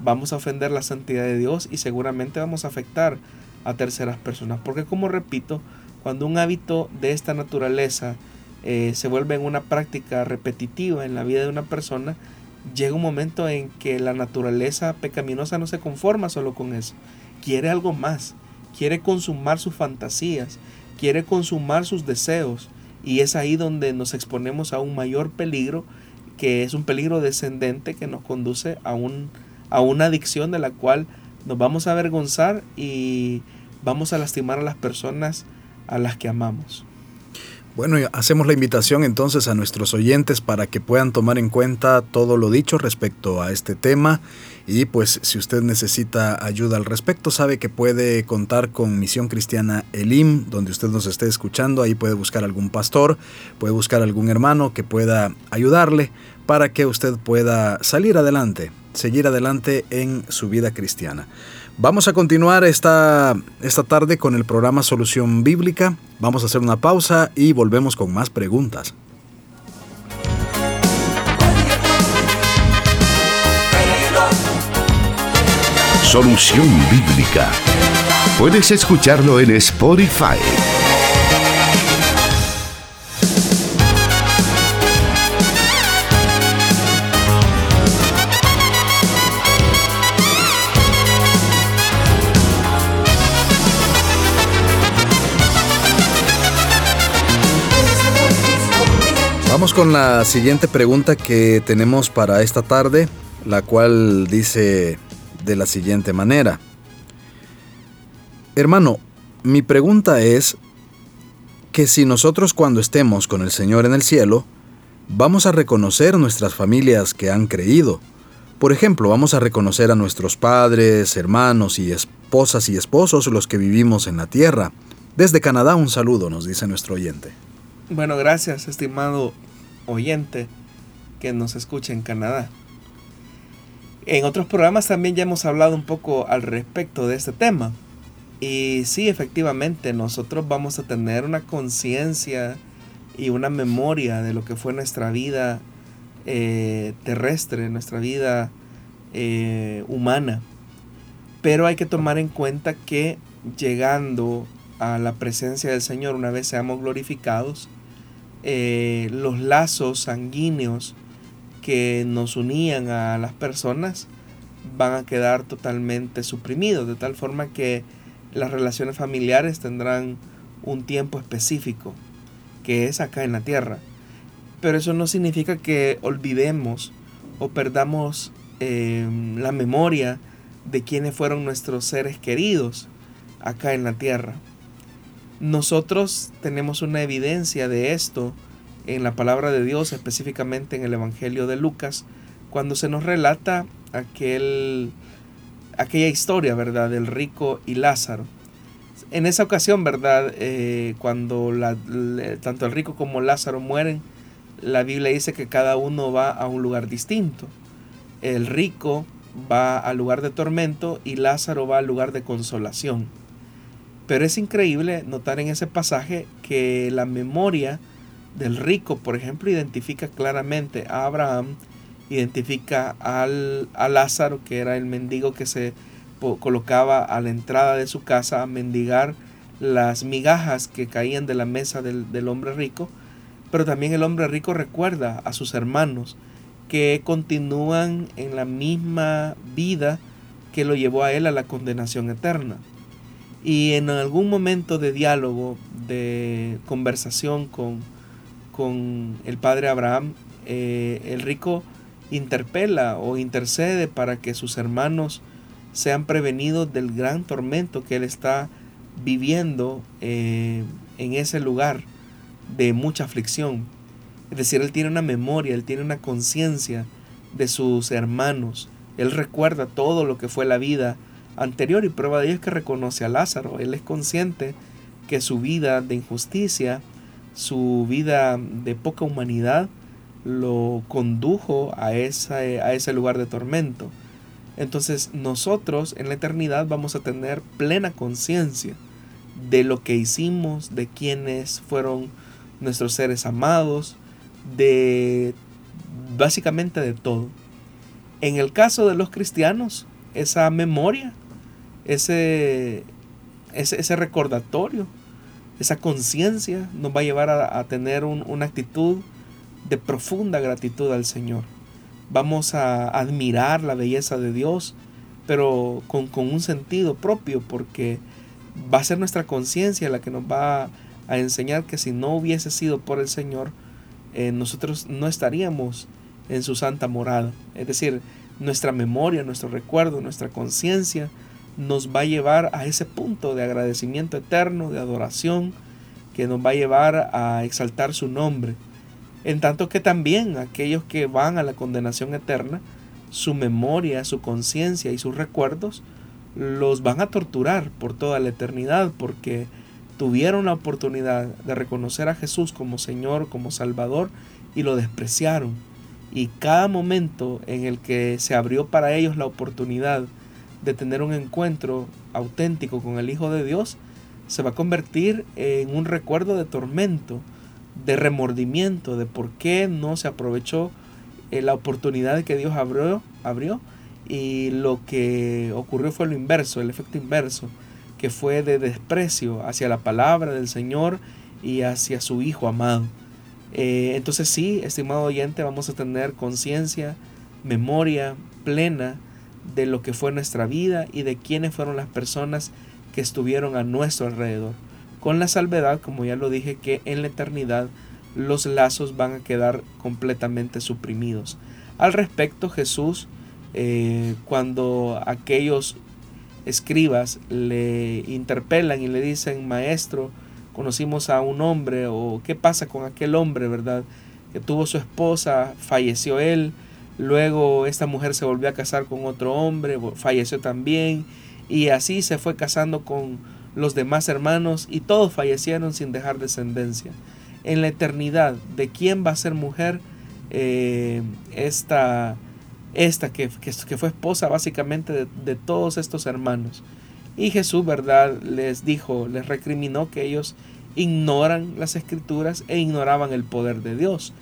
vamos a ofender la santidad de Dios y seguramente vamos a afectar a terceras personas. Porque como repito, cuando un hábito de esta naturaleza eh, se vuelve en una práctica repetitiva en la vida de una persona, llega un momento en que la naturaleza pecaminosa no se conforma solo con eso, quiere algo más, quiere consumar sus fantasías, quiere consumar sus deseos y es ahí donde nos exponemos a un mayor peligro que es un peligro descendente que nos conduce a, un, a una adicción de la cual nos vamos a avergonzar y vamos a lastimar a las personas a las que amamos. Bueno, hacemos la invitación entonces a nuestros oyentes para que puedan tomar en cuenta todo lo dicho respecto a este tema y pues si usted necesita ayuda al respecto sabe que puede contar con Misión Cristiana Elim, donde usted nos esté escuchando, ahí puede buscar algún pastor, puede buscar algún hermano que pueda ayudarle para que usted pueda salir adelante, seguir adelante en su vida cristiana. Vamos a continuar esta, esta tarde con el programa Solución Bíblica. Vamos a hacer una pausa y volvemos con más preguntas. Solución Bíblica. Puedes escucharlo en Spotify. Con la siguiente pregunta que tenemos para esta tarde, la cual dice de la siguiente manera. Hermano, mi pregunta es que si nosotros cuando estemos con el Señor en el cielo, vamos a reconocer nuestras familias que han creído. Por ejemplo, vamos a reconocer a nuestros padres, hermanos y esposas y esposos los que vivimos en la tierra. Desde Canadá un saludo, nos dice nuestro oyente. Bueno, gracias, estimado oyente que nos escucha en Canadá. En otros programas también ya hemos hablado un poco al respecto de este tema. Y sí, efectivamente, nosotros vamos a tener una conciencia y una memoria de lo que fue nuestra vida eh, terrestre, nuestra vida eh, humana. Pero hay que tomar en cuenta que llegando a la presencia del Señor, una vez seamos glorificados, eh, los lazos sanguíneos que nos unían a las personas van a quedar totalmente suprimidos, de tal forma que las relaciones familiares tendrán un tiempo específico, que es acá en la tierra. Pero eso no significa que olvidemos o perdamos eh, la memoria de quienes fueron nuestros seres queridos acá en la tierra. Nosotros tenemos una evidencia de esto en la palabra de Dios, específicamente en el Evangelio de Lucas, cuando se nos relata aquel, aquella historia, ¿verdad?, del rico y Lázaro. En esa ocasión, ¿verdad?, eh, cuando tanto el rico como Lázaro mueren, la Biblia dice que cada uno va a un lugar distinto. El rico va al lugar de tormento y Lázaro va al lugar de consolación. Pero es increíble notar en ese pasaje que la memoria del rico, por ejemplo, identifica claramente a Abraham, identifica al, a Lázaro, que era el mendigo que se colocaba a la entrada de su casa a mendigar las migajas que caían de la mesa del, del hombre rico, pero también el hombre rico recuerda a sus hermanos que continúan en la misma vida que lo llevó a él a la condenación eterna. Y en algún momento de diálogo, de conversación con, con el padre Abraham, eh, el rico interpela o intercede para que sus hermanos sean prevenidos del gran tormento que él está viviendo eh, en ese lugar de mucha aflicción. Es decir, él tiene una memoria, él tiene una conciencia de sus hermanos. Él recuerda todo lo que fue la vida anterior y prueba de ello es que reconoce a Lázaro. Él es consciente que su vida de injusticia, su vida de poca humanidad, lo condujo a, esa, a ese lugar de tormento. Entonces nosotros en la eternidad vamos a tener plena conciencia de lo que hicimos, de quienes fueron nuestros seres amados, de básicamente de todo. En el caso de los cristianos, esa memoria ese, ese, recordatorio, esa conciencia nos va a llevar a, tener una actitud de profunda gratitud al Señor. Vamos a admirar la belleza de Dios, pero con, un sentido propio, porque va a ser nuestra conciencia la que nos va a, enseñar que si no hubiese sido por el Señor, eh, nosotros no estaríamos en su santa morada. Es decir, nuestra memoria, nuestro recuerdo, nuestra conciencia nos va a llevar a ese punto de agradecimiento eterno, de adoración, que nos va a llevar a exaltar su nombre. En tanto que también aquellos que van a la condenación eterna, su memoria, su conciencia y sus recuerdos los van a torturar por toda la eternidad porque tuvieron la oportunidad de reconocer a Jesús como Señor, como Salvador y lo despreciaron. Y cada momento en el que se abrió para ellos la oportunidad de tener un encuentro auténtico con el Hijo de Dios, se va a convertir en un recuerdo de tormento, de remordimiento, de por qué no se aprovechó eh, la oportunidad que Dios abrió, abrió y lo que ocurrió fue lo inverso, el efecto inverso, que fue de desprecio hacia la palabra del Señor y hacia su Hijo amado. Eh, entonces sí, estimado oyente, vamos a tener conciencia, memoria plena de lo que fue nuestra vida y de quiénes fueron las personas que estuvieron a nuestro alrededor. Con la salvedad, como ya lo dije, que en la eternidad los lazos van a quedar completamente suprimidos. Al respecto, Jesús, eh, cuando aquellos escribas le interpelan y le dicen, maestro, conocimos a un hombre, o qué pasa con aquel hombre, ¿verdad? Que tuvo su esposa, falleció él, Luego esta mujer se volvió a casar con otro hombre, falleció también, y así se fue casando con los demás hermanos y todos fallecieron sin dejar descendencia. En la eternidad, ¿de quién va a ser mujer eh, esta, esta que, que, fue esposa básicamente de, de todos estos hermanos? Y Jesús, ¿verdad? Les dijo, les recriminó que ellos ignoran las escrituras e ignoraban el poder de Dios.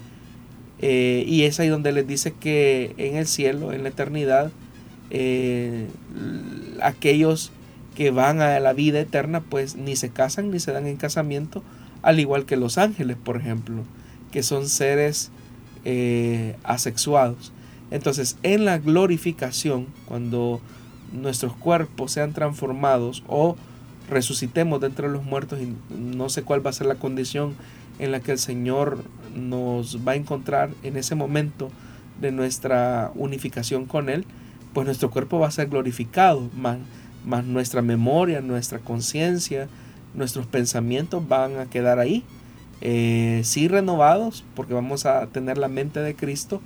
Eh, y es ahí donde les dice que en el cielo, en la eternidad, eh, aquellos que van a la vida eterna, pues ni se casan ni se dan en casamiento, al igual que los ángeles, por ejemplo, que son seres eh, asexuados. Entonces, en la glorificación, cuando nuestros cuerpos sean transformados o resucitemos de entre los muertos, y no sé cuál va a ser la condición en la que el Señor nos va a encontrar en ese momento de nuestra unificación con Él, pues nuestro cuerpo va a ser glorificado, más, más nuestra memoria, nuestra conciencia, nuestros pensamientos van a quedar ahí, eh, sí renovados, porque vamos a tener la mente de Cristo,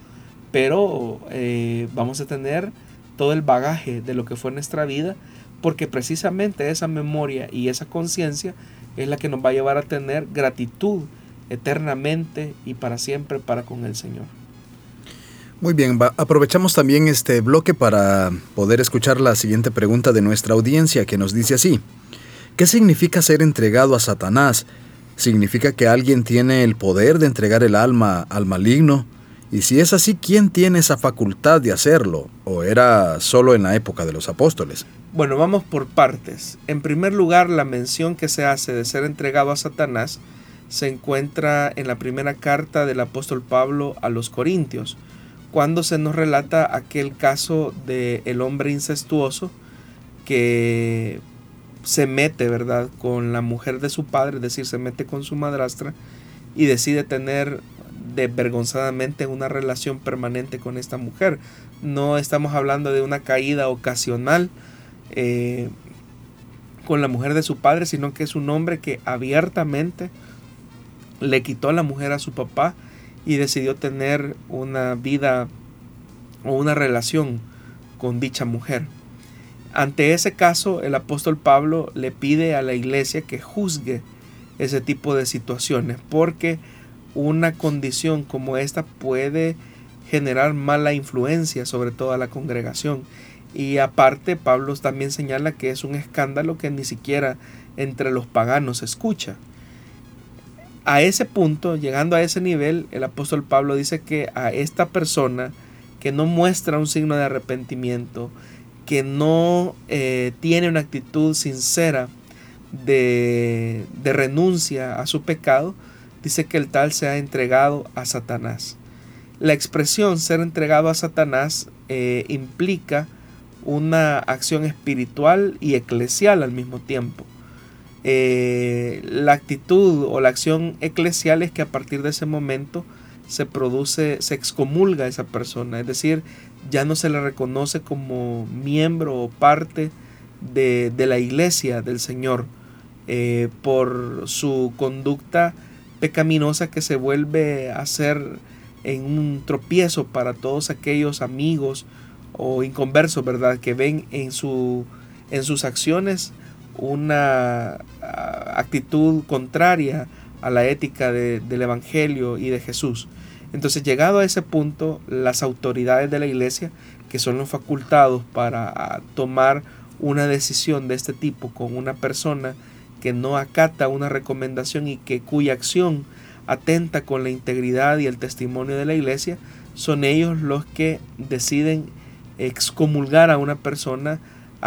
pero eh, vamos a tener todo el bagaje de lo que fue nuestra vida, porque precisamente esa memoria y esa conciencia es la que nos va a llevar a tener gratitud eternamente y para siempre para con el Señor. Muy bien, aprovechamos también este bloque para poder escuchar la siguiente pregunta de nuestra audiencia que nos dice así. ¿Qué significa ser entregado a Satanás? ¿Significa que alguien tiene el poder de entregar el alma al maligno? Y si es así, ¿quién tiene esa facultad de hacerlo? ¿O era solo en la época de los apóstoles? Bueno, vamos por partes. En primer lugar, la mención que se hace de ser entregado a Satanás se encuentra en la primera carta del apóstol Pablo a los Corintios cuando se nos relata aquel caso de el hombre incestuoso que se mete, ¿verdad?, con la mujer de su padre, es decir, se mete con su madrastra y decide tener desvergonzadamente una relación permanente con esta mujer. No estamos hablando de una caída ocasional eh, con la mujer de su padre, sino que es un hombre que abiertamente le quitó la mujer a su papá y decidió tener una vida o una relación con dicha mujer. Ante ese caso, el apóstol Pablo le pide a la iglesia que juzgue ese tipo de situaciones, porque una condición como esta puede generar mala influencia sobre toda la congregación. Y aparte, Pablo también señala que es un escándalo que ni siquiera entre los paganos se escucha a ese punto, llegando a ese nivel, el apóstol Pablo dice que a esta persona que no muestra un signo de arrepentimiento, que no eh, tiene una actitud sincera de, renuncia a su pecado, dice que el tal se ha entregado a Satanás. La expresión ser entregado a Satanás eh, implica una acción espiritual y eclesial al mismo tiempo. Eh, la actitud o la acción eclesial es que a partir de ese momento se produce, se excomulga a esa persona, es decir, ya no se le reconoce como miembro o parte de, la iglesia del Señor eh, por su conducta pecaminosa que se vuelve a ser en un tropiezo para todos aquellos amigos o inconversos, ¿verdad? Que ven en, su, en sus acciones una actitud contraria a la ética del Evangelio y de Jesús. Entonces, llegado a ese punto, las autoridades de la iglesia, que son los facultados para tomar una decisión de este tipo con una persona que no acata una recomendación y que cuya acción atenta con la integridad y el testimonio de la iglesia, son ellos los que deciden excomulgar a una persona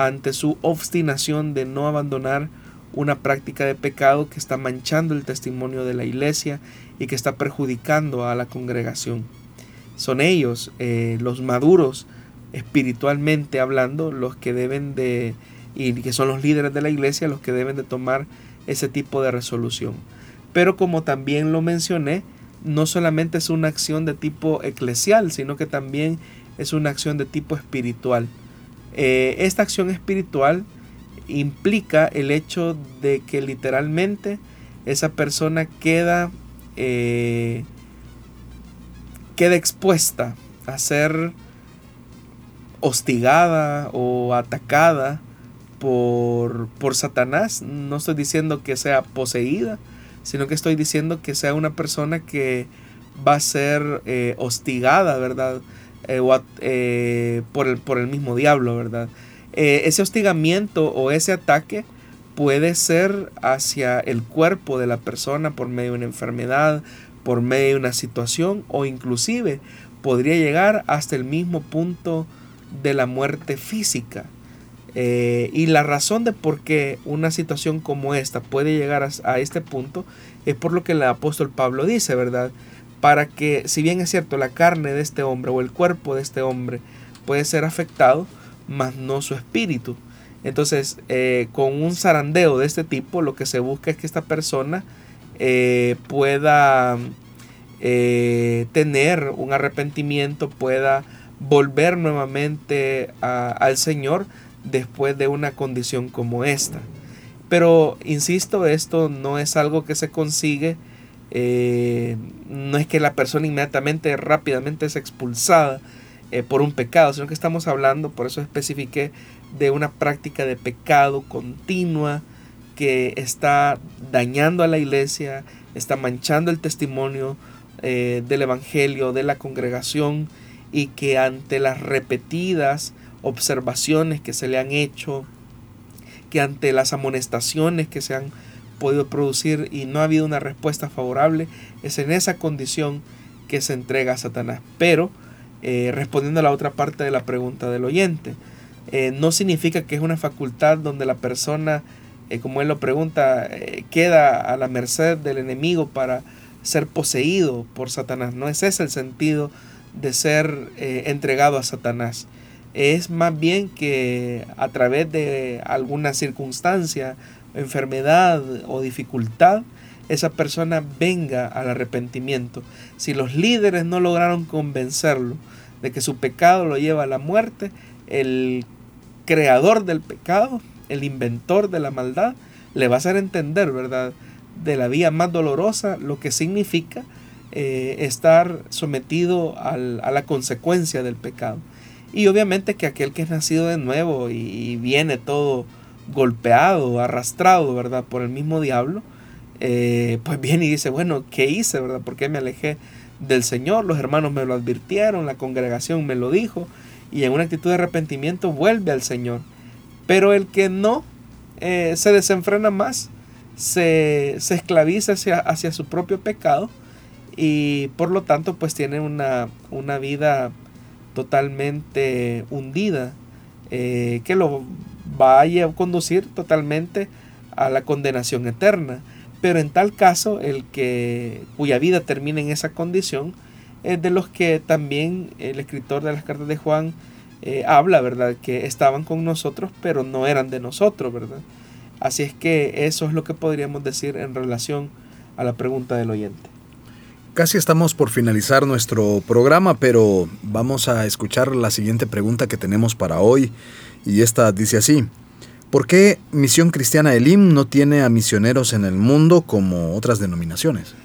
ante su obstinación de no abandonar una práctica de pecado que está manchando el testimonio de la iglesia y que está perjudicando a la congregación. Son ellos, eh, los maduros espiritualmente hablando, los que deben de, y que son los líderes de la iglesia, los que deben de tomar ese tipo de resolución. Pero como también lo mencioné, no solamente es una acción de tipo eclesial, sino que también es una acción de tipo espiritual. Eh, esta acción espiritual implica el hecho de que literalmente esa persona queda, eh, queda expuesta a ser hostigada o atacada por, por Satanás. No estoy diciendo que sea poseída, sino que estoy diciendo que sea una persona que va a ser eh, hostigada, ¿verdad? Eh, eh, por, el, por el mismo diablo, ¿verdad? Eh, ese hostigamiento o ese ataque puede ser hacia el cuerpo de la persona por medio de una enfermedad, por medio de una situación o inclusive podría llegar hasta el mismo punto de la muerte física. Y la razón de por qué una situación como esta puede llegar a, este punto es por lo que el apóstol Pablo dice, ¿verdad? Para que, si bien es cierto, la carne de este hombre o el cuerpo de este hombre puede ser afectado, mas no su espíritu. Entonces, eh, con un zarandeo de este tipo, lo que se busca es que esta persona eh, pueda tener un arrepentimiento, pueda volver nuevamente al Señor después de una condición como esta. Pero, insisto, esto no es algo que se consigue, eh, no es que la persona inmediatamente, rápidamente es expulsada eh, por un pecado, sino que estamos hablando, por eso especifiqué, de una práctica de pecado continua que está dañando a la iglesia, está manchando el testimonio eh, del Evangelio, de la congregación, y que ante las repetidas observaciones que se le han hecho, que ante las amonestaciones que se han podido producir y no ha habido una respuesta favorable, es en esa condición que se entrega a Satanás. Pero, eh, respondiendo a la otra parte de la pregunta del oyente, eh, no significa que es una facultad donde la persona, eh, como él lo pregunta, queda a la merced del enemigo para ser poseído por Satanás. No es ese el sentido de ser entregado a Satanás. Es más bien que a través de alguna circunstancia, enfermedad o dificultad, esa persona venga al arrepentimiento. Si los líderes no lograron convencerlo de que su pecado lo lleva a la muerte, el creador del pecado, el inventor de la maldad, le va a hacer entender, ¿verdad?, de la vía más dolorosa lo que significa eh, estar sometido a la consecuencia del pecado. Y obviamente que aquel que es nacido de nuevo y, viene todo golpeado, arrastrado, ¿verdad? Por el mismo diablo, eh, pues viene y dice, bueno, ¿qué hice, verdad? ¿Por qué me alejé del Señor? Los hermanos me lo advirtieron, la congregación me lo dijo, y en una actitud de arrepentimiento vuelve al Señor. Pero el que no eh, se desenfrena más, se, esclaviza hacia su propio pecado, y por lo tanto pues tiene una, vida totalmente hundida eh, que lo va a conducir totalmente a la condenación eterna. Pero en tal caso, el que cuya vida termina en esa condición es de los que también el escritor de las cartas de Juan eh, habla, ¿verdad? Que estaban con nosotros, pero no eran de nosotros, ¿verdad? Así es que eso es lo que podríamos decir en relación a la pregunta del oyente. Casi estamos por finalizar nuestro programa, pero vamos a escuchar la siguiente pregunta que tenemos para hoy. Y esta dice así. ¿Por qué Misión Cristiana Elim no tiene a misioneros en el mundo como otras denominaciones?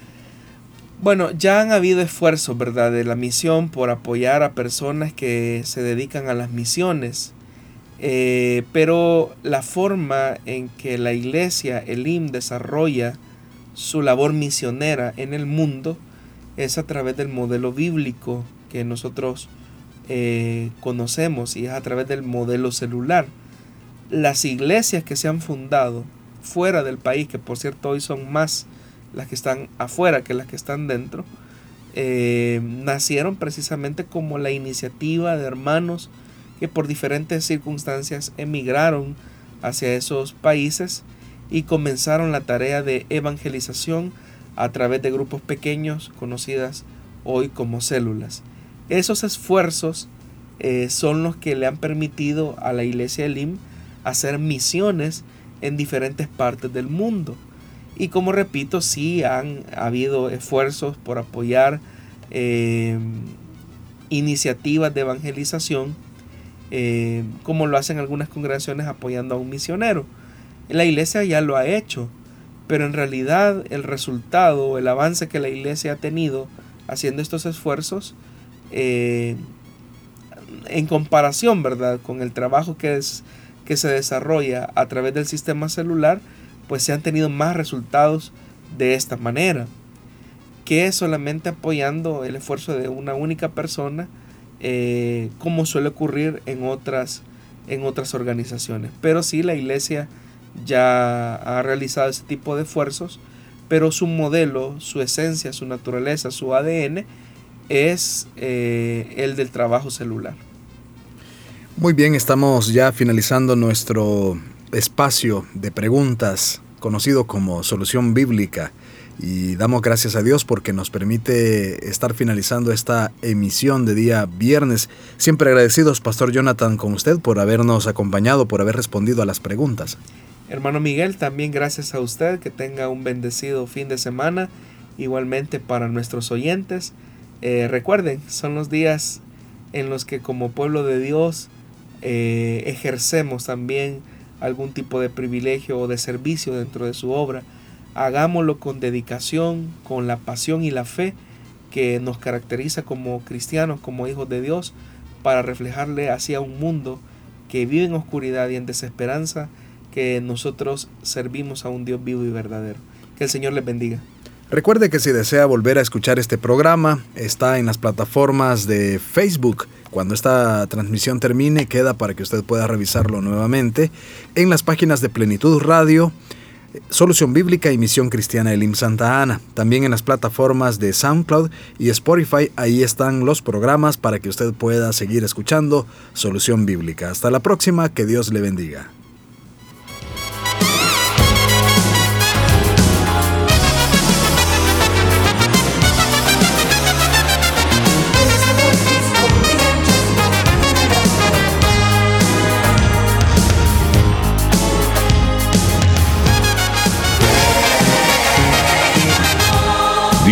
Bueno, ya han habido esfuerzos, ¿verdad?, de la misión por apoyar a personas que se dedican a las misiones. Eh, pero la forma en que la iglesia Elim desarrolla su labor misionera en el mundo es a través del modelo bíblico que nosotros eh, conocemos y es a través del modelo celular. Las iglesias que se han fundado fuera del país, que por cierto hoy son más las que están afuera que las que están dentro, eh, nacieron precisamente como la iniciativa de hermanos que por diferentes circunstancias emigraron hacia esos países y comenzaron la tarea de evangelización a través de grupos pequeños conocidas hoy como células. Esos esfuerzos eh, son los que le han permitido a la iglesia Elim hacer misiones en diferentes partes del mundo. Y como repito, sí han habido esfuerzos por apoyar eh, iniciativas de evangelización, eh, como lo hacen algunas congregaciones apoyando a un misionero. La iglesia ya lo ha hecho pero en realidad el resultado, el avance que la iglesia ha tenido haciendo estos esfuerzos, eh, en comparación, ¿verdad?, con el trabajo que, es, que se desarrolla a través del sistema celular, pues se han tenido más resultados de esta manera, que solamente apoyando el esfuerzo de una única persona, eh, como suele ocurrir en otras, en otras organizaciones. Pero sí, la iglesia ya ha realizado ese tipo de esfuerzos, pero su modelo, su esencia, su naturaleza, su ADN es eh, el del trabajo celular. Muy bien, estamos ya finalizando nuestro espacio de preguntas conocido como Solución Bíblica y damos gracias a Dios porque nos permite estar finalizando esta emisión de día viernes. Siempre agradecidos, Pastor Jonathan, con usted por habernos acompañado, por haber respondido a las preguntas. Hermano Miguel, también gracias a usted, que tenga un bendecido fin de semana, igualmente para nuestros oyentes. Eh, recuerden, son los días en los que como pueblo de Dios eh, ejercemos también algún tipo de privilegio o de servicio dentro de su obra hagámoslo con dedicación, con la pasión y la fe que nos caracteriza como cristianos, como hijos de Dios, para reflejarle hacia un mundo que vive en oscuridad y en desesperanza, que nosotros servimos a un Dios vivo y verdadero. Que el Señor les bendiga. Recuerde que si desea volver a escuchar este programa, está en las plataformas de Facebook. Cuando esta transmisión termine, queda para que usted pueda revisarlo nuevamente en las páginas de Plenitud Radio Solución Bíblica y Misión Cristiana Elim Santa Ana. También en las plataformas de SoundCloud y Spotify, ahí están los programas para que usted pueda seguir escuchando Solución Bíblica. Hasta la próxima, que Dios le bendiga.